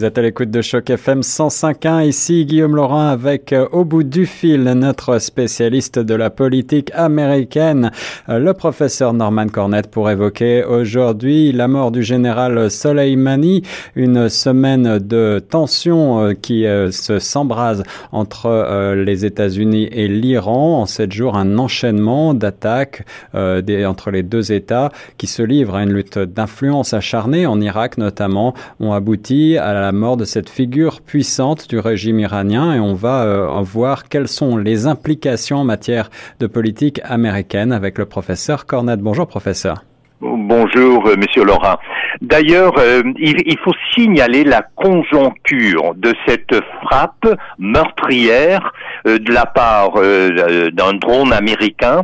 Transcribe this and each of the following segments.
Vous êtes à l'écoute de Choc FM 105.1. Ici Guillaume Laurin avec euh, au bout du fil notre spécialiste de la politique américaine, euh, le professeur Norman Cornett, pour évoquer aujourd'hui la mort du général Soleimani, une semaine de tension euh, qui se s'embrase entre les États-Unis et l'Iran. En sept jours, un enchaînement d'attaques entre les deux États qui se livrent à une lutte d'influence acharnée en Irak notamment, ont abouti à la mort de cette figure puissante du régime iranien et on va euh, voir quelles sont les implications en matière de politique américaine avec le professeur Cornette. Bonjour professeur. Bonjour, euh, Monsieur Laurent. D'ailleurs, euh, il, faut signaler la conjoncture de cette frappe meurtrière de la part d'un drone américain.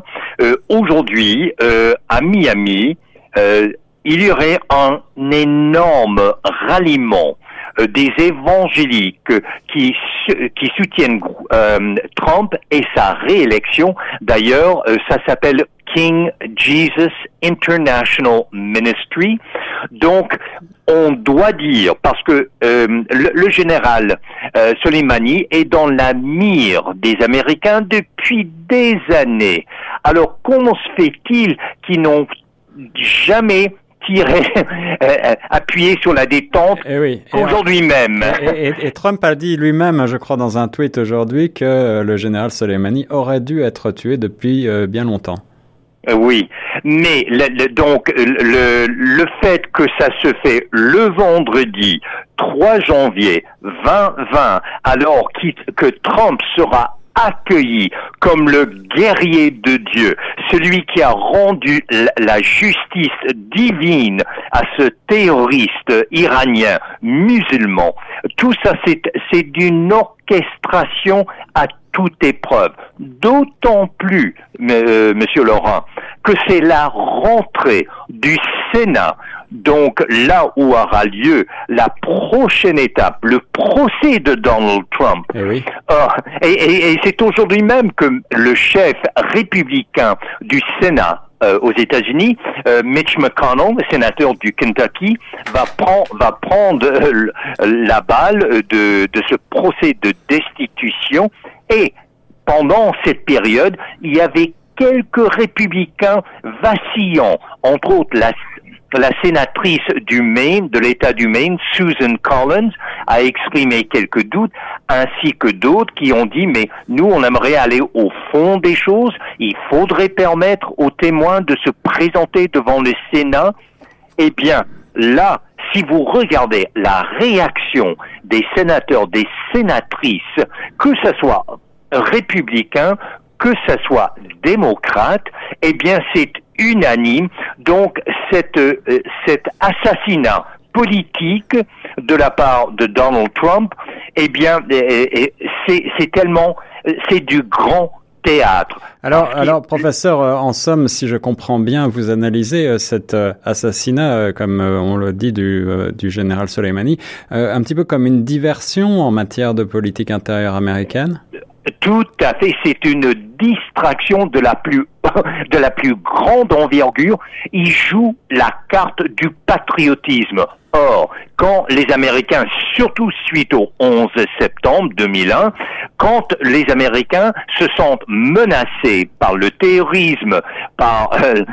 Aujourd'hui, à Miami, il y aurait un énorme ralliement des évangéliques qui, qui soutiennent euh, Trump et sa réélection. D'ailleurs, euh, ça s'appelle King Jesus International Ministry. Donc, on doit dire, parce que le, général Soleimani est dans la mire des Américains depuis des années. Alors, comment se fait-il qu'ils n'ont jamais tirer, euh, euh, appuyer sur la détente eh aujourd'hui même. Et, Trump a dit lui-même, je crois, dans un tweet aujourd'hui, que le général Soleimani aurait dû être tué depuis euh, bien longtemps. Oui, mais donc le, le fait que ça se fait le vendredi 3 janvier 2020, alors que Trump sera accueilli comme le guerrier de Dieu, celui qui a rendu la justice divine à ce terroriste iranien musulman. Tout ça, c'est d'une orchestration à toute épreuve. D'autant plus, euh, Monsieur Laurent, que c'est la rentrée du Sénat donc là où aura lieu la prochaine étape, le procès de Donald Trump. Eh euh, et, c'est aujourd'hui même que le chef républicain du Sénat, euh, aux États-Unis, euh, Mitch McConnell, sénateur du Kentucky, va, va prendre la balle de, de ce procès de destitution. Et pendant cette période, il y avait quelques républicains vacillants, entre autres la la sénatrice du Maine, de l'État du Maine, Susan Collins, a exprimé quelques doutes, ainsi que d'autres qui ont dit, mais nous, on aimerait aller au fond des choses, il faudrait permettre aux témoins de se présenter devant le Sénat. Eh bien, là, si vous regardez la réaction des sénateurs, des sénatrices, que ce soit républicains, que ce soit démocrate, eh bien c'est unanime. Donc cette, euh, cet assassinat politique de la part de Donald Trump, eh bien c'est tellement, c'est du grand théâtre. Alors, alors, professeur, euh, en somme, si je comprends bien, vous analysez euh, cet assassinat, comme on le dit, du, du général Soleimani, un petit peu comme une diversion en matière de politique intérieure américaine? Tout à fait, c'est une distraction de la plus de la plus grande envergure. Il joue la carte du patriotisme. Or, quand les Américains, surtout suite au 11 septembre 2001, quand les Américains se sentent menacés par le terrorisme, par, euh,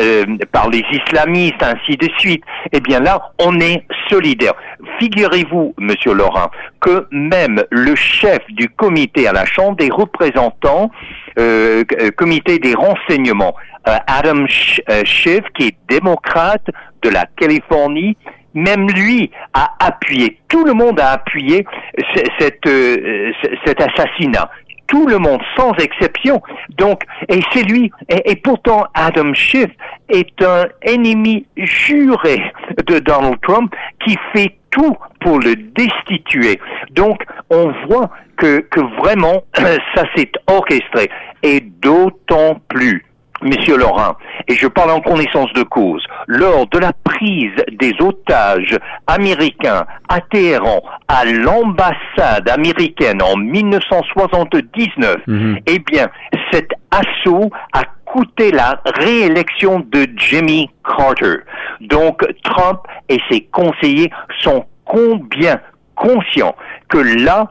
euh, par les islamistes, ainsi de suite, eh bien là, on est solidaire. Figurez-vous, Monsieur Laurent, que même le chef du comité à la Chambre des représentants, euh, comité des renseignements, Adam Schiff, qui est démocrate de la Californie, même lui a appuyé, tout le monde a appuyé euh, cet assassinat. Tout le monde, sans exception. Donc, et c'est lui. Et, pourtant, Adam Schiff est un ennemi juré de Donald Trump qui fait tout pour le destituer. Donc, on voit que vraiment, ça s'est orchestré. Et d'autant plus Monsieur Laurent, et je parle en connaissance de cause, lors de la prise des otages américains à Téhéran, à l'ambassade américaine en 1979, mhm. eh bien, cet assaut a coûté la réélection de Jimmy Carter. Donc, Trump et ses conseillers sont combien conscients que là,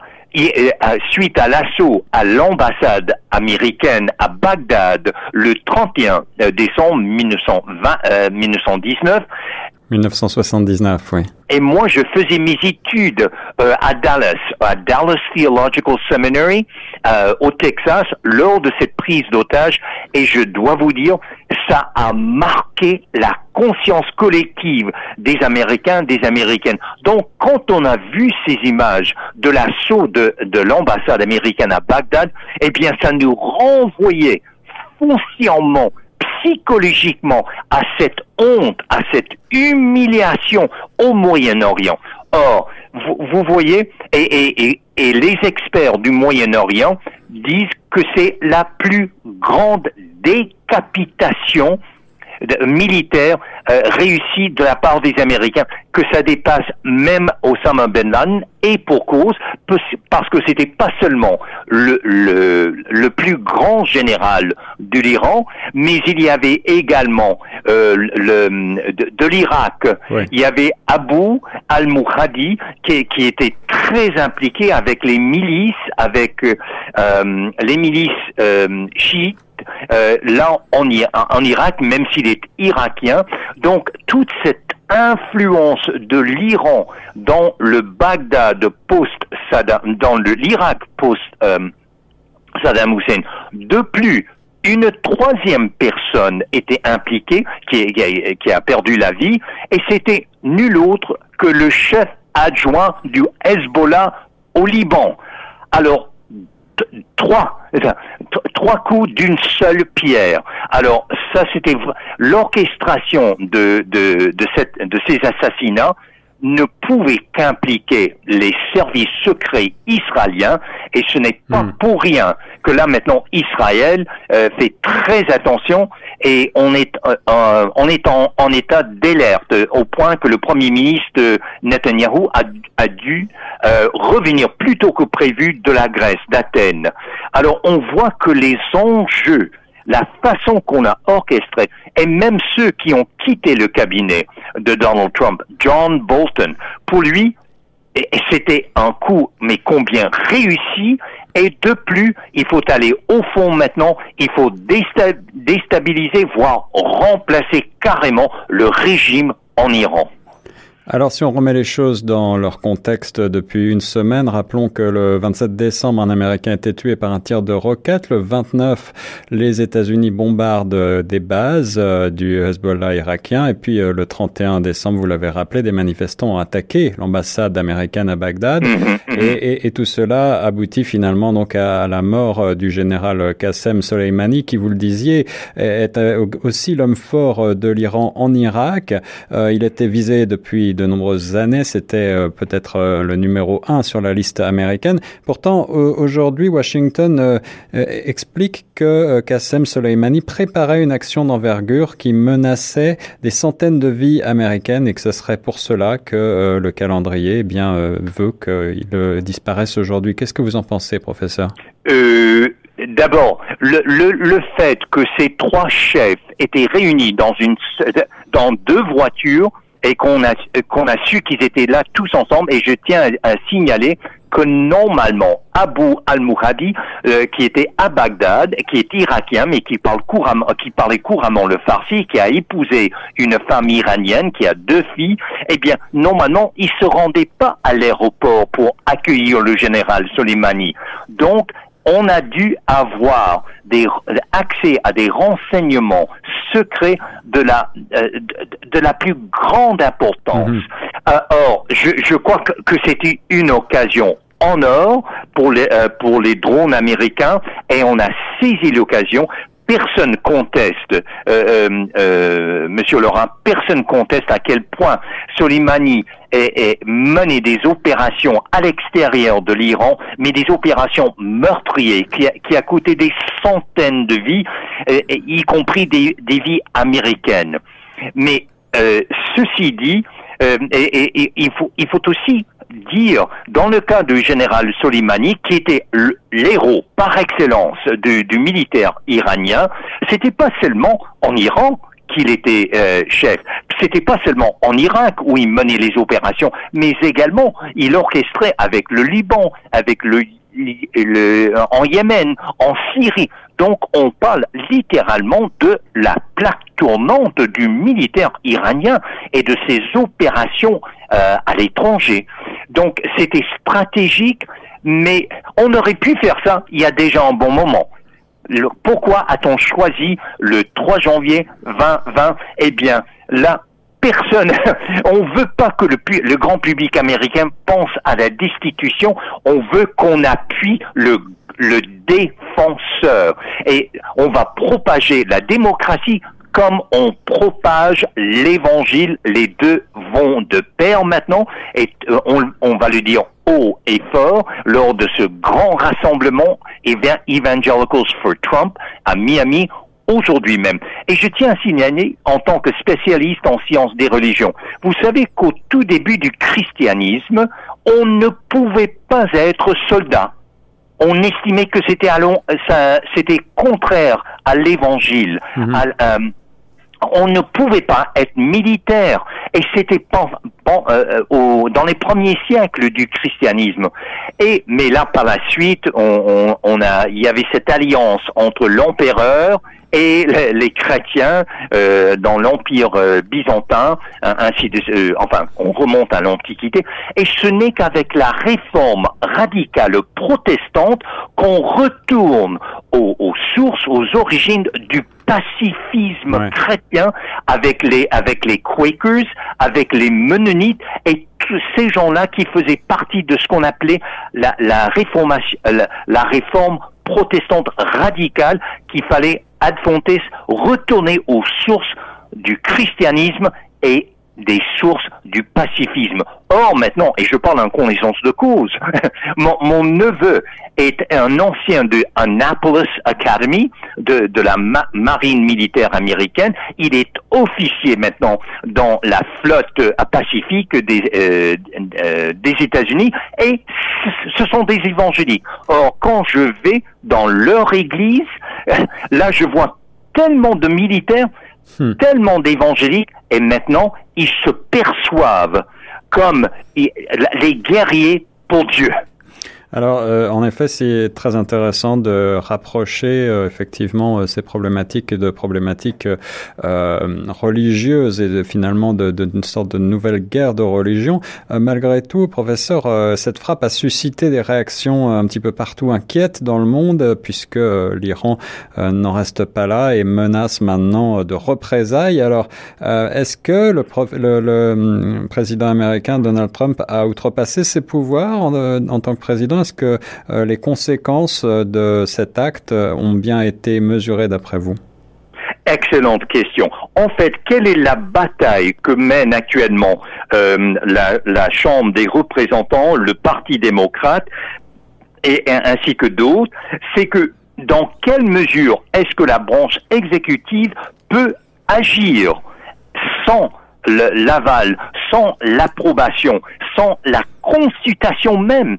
suite à l'assaut à l'ambassade américaine à Bagdad le 31 euh, décembre 1920, 1919, 1979, oui. Et moi, je faisais mes études euh, à Dallas, à Dallas Theological Seminary, euh, au Texas, lors de cette prise d'otage. Et je dois vous dire, ça a marqué la conscience collective des Américains, des Américaines. Donc, quand on a vu ces images de l'assaut de, de l'ambassade américaine à Bagdad, eh bien, ça nous renvoyait foncièrement psychologiquement à cette honte, à cette humiliation au Moyen-Orient. Or, vous, voyez, et, les experts du Moyen-Orient disent que c'est la plus grande décapitation militaire euh, réussi de la part des Américains, que ça dépasse même Osama Ben Laden, et pour cause, parce que c'était pas seulement le, le, le, plus grand général de l'Iran, mais il y avait également euh, le, de, l'Irak, il y avait Abu al-Muhadi qui, qui, était très impliqué avec les milices, avec euh, les milices euh, chiites euh, là en, en Irak, même s'il est irakien. Donc toute cette influence de l'Iran dans le Bagdad post-Saddam, dans l'Irak post-Saddam Hussein. De plus, une troisième personne était impliquée, qui, qui a perdu la vie, et c'était nul autre que le chef adjoint du Hezbollah au Liban. Alors, trois, trois coups d'une seule pierre. Alors ça, c'était l'orchestration de, de, de, cette, de ces assassinats ne pouvait qu'impliquer les services secrets israéliens et ce n'est pas hmm. pour rien que là maintenant Israël euh, fait très attention et on est euh, on est en, en état d'alerte au point que le premier ministre Netanyahu a, a dû euh, revenir plus tôt que prévu de la Grèce d'Athènes. Alors on voit que les enjeux la façon qu'on a orchestré, et même ceux qui ont quitté le cabinet de Donald Trump, John Bolton, pour lui, c'était un coup, mais combien réussi, et de plus, il faut aller au fond maintenant, il faut déstabiliser, voire remplacer carrément le régime en Iran. Alors si on remet les choses dans leur contexte depuis une semaine, rappelons que le 27 décembre, un Américain a été tué par un tir de roquette. Le 29, les États-Unis bombardent des bases euh, du Hezbollah irakien. Et puis euh, le 31 décembre, vous l'avez rappelé, des manifestants ont attaqué l'ambassade américaine à Bagdad. Mhm, mhm. Et, et, tout cela aboutit finalement donc à, la mort euh, du général Qassem Soleimani, qui, vous le disiez, est aussi l'homme fort de l'Iran en Irak. il était visé depuis de nombreuses années. C'était euh, peut-être euh, le numéro un sur la liste américaine. Pourtant, aujourd'hui, Washington euh, explique que Qassem Soleimani préparait une action d'envergure qui menaçait des centaines de vies américaines et que ce serait pour cela que le calendrier eh bien, veut qu'il disparaisse aujourd'hui. Qu'est-ce que vous en pensez, professeur? D'abord, le, le, fait que ces trois chefs étaient réunis dans, une, dans deux voitures et qu'on a qu'on a su qu'ils étaient là tous ensemble. Et je tiens à, signaler que normalement Abu al-Muhadi euh, qui était à Bagdad qui est irakien mais qui parle couramment qui parlait couramment le farsi qui a épousé une femme iranienne qui a deux filles eh bien normalement il se rendait pas à l'aéroport pour accueillir le général Soleimani. Donc on a dû avoir des, accès à des renseignements secrets de la, euh, de, la plus grande importance. Mhm. Euh, or, je, je crois que, que c'était une occasion en or pour les, euh, pour les drones américains et on a saisi l'occasion personne conteste, euh, euh, euh, Monsieur Laurent, personne conteste à quel point Soleimani est, mené des opérations à l'extérieur de l'Iran, mais des opérations meurtrières qui a, a coûté des centaines de vies, y compris des, vies américaines. Mais ceci dit, il faut aussi dire, dans le cas du général Soleimani, qui était l'héros par excellence du, du militaire iranien, c'était pas seulement en Iran qu'il était euh, chef. C'était pas seulement en Irak où il menait les opérations, mais également il orchestrait avec le Liban, avec le, le en Yémen, en Syrie. Donc on parle littéralement de la plaque tournante du militaire iranien et de ses opérations euh, à l'étranger. Donc c'était stratégique, mais on aurait pu faire ça il y a déjà un bon moment. pourquoi a-t-on choisi le 3 janvier 2020 Eh bien, là, personne, on veut pas que le, grand public américain pense à la destitution, on veut qu'on appuie le défenseur. Et on va propager la démocratie comme on propage l'évangile, les deux vont de pair maintenant, et euh, on, va le dire haut et fort lors de ce grand rassemblement Evangelicals for Trump à Miami aujourd'hui même. Et je tiens à signaler, en tant que spécialiste en sciences des religions, vous savez qu'au tout début du christianisme, on ne pouvait pas être soldat. On estimait que c'était c'était contraire à l'évangile, mhm. à, euh, on ne pouvait pas être militaire. Et c'était euh, euh, dans les premiers siècles du christianisme. Mais là, par la suite, on, a, il y avait cette alliance entre l'empereur et les, chrétiens euh, dans l'empire byzantin, hein, ainsi enfin, on remonte à l'Antiquité, et ce n'est qu'avec la réforme radicale protestante qu'on retourne aux, aux, sources, aux origines du pacifisme chrétien avec les avec les Quakers, avec les Mennonites et tous ces gens-là qui faisaient partie de ce qu'on appelait la, la réformation, la, la réforme protestante radicale qu'il fallait ad fontes retourner aux sources du christianisme et des sources du pacifisme. Or, maintenant, et je parle en connaissance de cause, mon, neveu est un ancien de Annapolis Academy, de, de la marine militaire américaine. Il est officier maintenant dans la flotte pacifique des, euh, euh, des États-Unis et ce sont des évangéliques. Or, quand je vais dans leur église, là, je vois tellement de militaires, hmm. tellement d'évangéliques, et maintenant, ils se perçoivent comme les guerriers pour Dieu. Alors, euh, en effet, c'est très intéressant de rapprocher euh, effectivement euh, ces problématiques de problématiques religieuses et de, finalement d'une sorte de nouvelle guerre de religion. malgré tout, professeur, cette frappe a suscité des réactions un petit peu partout inquiètes dans le monde, puisque l'Iran n'en reste pas là et menace maintenant de représailles. Alors, est-ce que le, le, le, hum, président américain Donald Trump a outrepassé ses pouvoirs en tant que président? Est-ce que euh, les conséquences euh, de cet acte euh, ont bien été mesurées d'après vous? Excellente question. En fait, quelle est la bataille que mène actuellement la, Chambre des représentants, le Parti démocrate, et ainsi que d'autres? C'est que dans quelle mesure est-ce que la branche exécutive peut agir sans l'aval, sans l'approbation, sans la consultation même.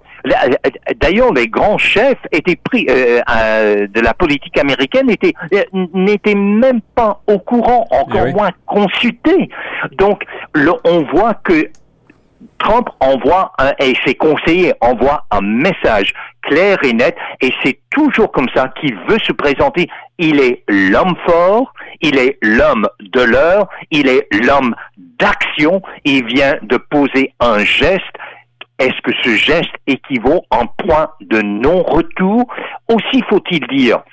D'ailleurs, les grands chefs étaient pris euh, de la politique américaine étaient euh, n'étaient même pas au courant, encore eh moins consultés. Donc, on voit que Trump envoie un, et ses conseillers envoient un message clair et net, et c'est toujours comme ça qu'il veut se présenter. Il est l'homme fort, il est l'homme de l'heure, il est l'homme d'action, il vient de poser un geste. Est-ce que ce geste équivaut un point de non-retour? Aussi faut-il dire,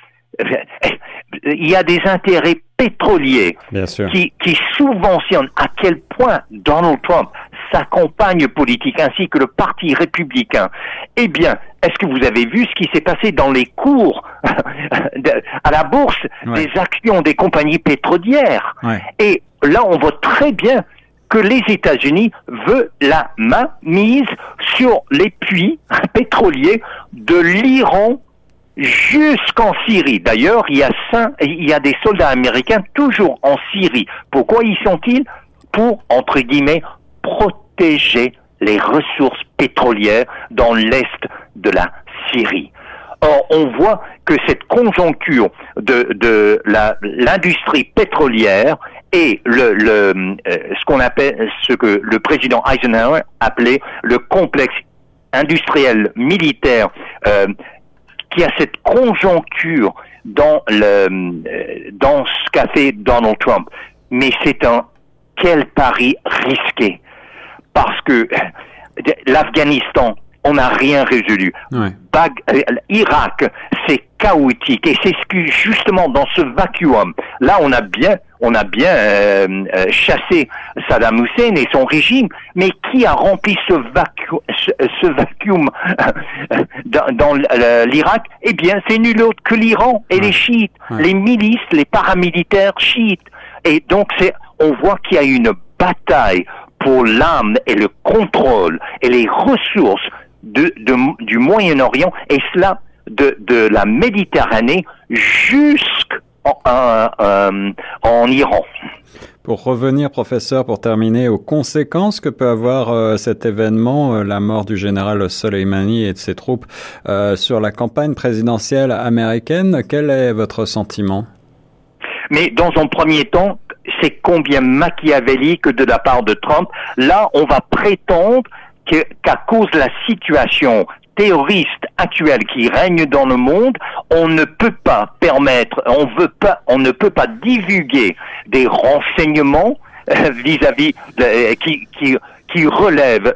il y a des intérêts pétroliers Qui, qui subventionnent. À quel point Donald Trump, sa campagne politique ainsi que le Parti républicain, eh bien, est-ce que vous avez vu ce qui s'est passé dans les cours à la bourse des actions des compagnies pétrolières? Et là, on voit très bien que les États-Unis veulent la main mise sur les puits pétroliers de l'Iran jusqu'en Syrie. D'ailleurs, il y a des soldats américains toujours en Syrie. Pourquoi y sont-ils? Pour entre guillemets protéger les ressources pétrolières dans l'est de la Syrie. Or, on voit que cette conjoncture de, de l'industrie pétrolière et le, euh, ce qu'on appelle ce que le président Eisenhower appelait le complexe industriel militaire euh, qui a cette conjoncture dans le euh, dans ce qu'a fait Donald Trump. Mais c'est un quel pari risqué? Parce que l'Afghanistan on n'a rien résolu. Bag, euh, Irak, c'est chaotique. Et c'est ce que justement dans ce vacuum, là on a bien, on a bien euh, euh, chassé Saddam Hussein et son régime, mais qui a rempli ce, vacuum, ce, vacuum dans, l'Irak? Eh bien, c'est nul autre que l'Iran et les chiites, les milices, les paramilitaires chiites. Et donc c'est, on voit qu'il y a une bataille pour l'âme et le contrôle et les ressources de, du Moyen-Orient et cela de, de la Méditerranée jusqu'en euh, en Iran. Pour revenir, professeur, pour terminer, aux conséquences que peut avoir euh, cet événement, euh, la mort du général Soleimani et de ses troupes, sur la campagne présidentielle américaine, quel est votre sentiment? Mais dans un premier temps, c'est combien machiavélique de la part de Trump. Là, on va prétendre qu'à cause de la situation terroriste actuelle qui règne dans le monde, on ne peut pas permettre, on veut pas, on ne peut pas divulguer des renseignements euh, vis-à-vis euh, qui, relèvent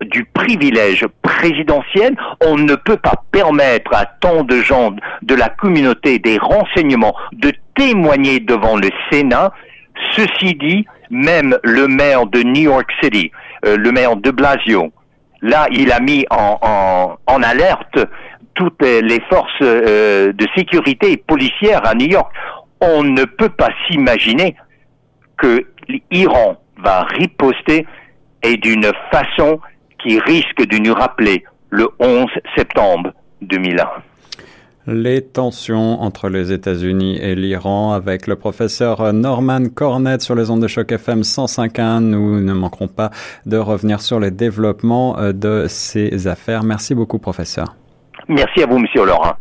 du privilège présidentiel, on ne peut pas permettre à tant de gens de la communauté des renseignements de témoigner devant le Sénat. Ceci dit, même le maire de New York City, le maire de Blasio. Là, il a mis en, en, alerte toutes les forces euh, de sécurité policières à New York. On ne peut pas s'imaginer que l'Iran va riposter et d'une façon qui risque de nous rappeler le 11 septembre 2001 les tensions entre les États-Unis et l'Iran avec le professeur Norman Cornett sur les ondes de choc FM 105.1. Nous ne manquerons pas de revenir sur les développements euh, de ces affaires. Merci beaucoup, professeur. Merci à vous, monsieur Laurent.